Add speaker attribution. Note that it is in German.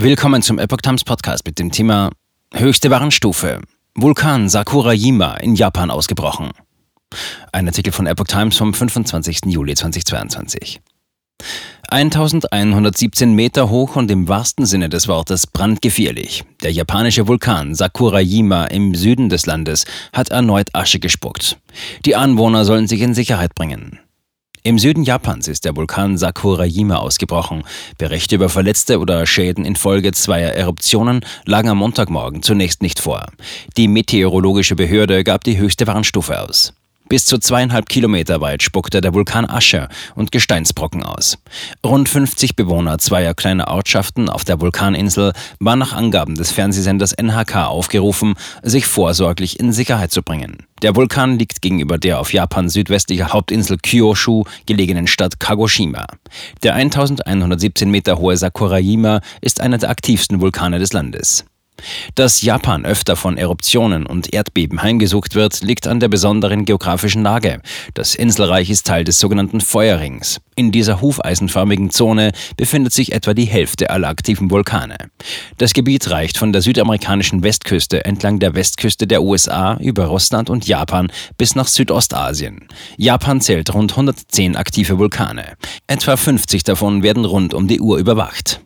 Speaker 1: Willkommen zum Epoch Times Podcast mit dem Thema Höchste Warnstufe. Vulkan Sakurajima in Japan ausgebrochen. Ein Artikel von Epoch Times vom 25. Juli 2022. 1117 Meter hoch und im wahrsten Sinne des Wortes brandgefährlich. Der japanische Vulkan Sakurajima im Süden des Landes hat erneut Asche gespuckt. Die Anwohner sollen sich in Sicherheit bringen. Im Süden Japans ist der Vulkan Sakurajima ausgebrochen. Berichte über Verletzte oder Schäden infolge zweier Eruptionen lagen am Montagmorgen zunächst nicht vor. Die meteorologische Behörde gab die höchste Warnstufe aus. Bis zu zweieinhalb Kilometer weit spuckte der Vulkan Asche und Gesteinsbrocken aus. Rund 50 Bewohner zweier kleiner Ortschaften auf der Vulkaninsel waren nach Angaben des Fernsehsenders NHK aufgerufen, sich vorsorglich in Sicherheit zu bringen. Der Vulkan liegt gegenüber der auf Japan südwestlicher Hauptinsel Kyushu gelegenen Stadt Kagoshima. Der 1117 Meter hohe Sakurajima ist einer der aktivsten Vulkane des Landes. Dass Japan öfter von Eruptionen und Erdbeben heimgesucht wird, liegt an der besonderen geografischen Lage. Das Inselreich ist Teil des sogenannten Feuerrings. In dieser hufeisenförmigen Zone befindet sich etwa die Hälfte aller aktiven Vulkane. Das Gebiet reicht von der südamerikanischen Westküste entlang der Westküste der USA über Russland und Japan bis nach Südostasien. Japan zählt rund 110 aktive Vulkane. Etwa 50 davon werden rund um die Uhr überwacht.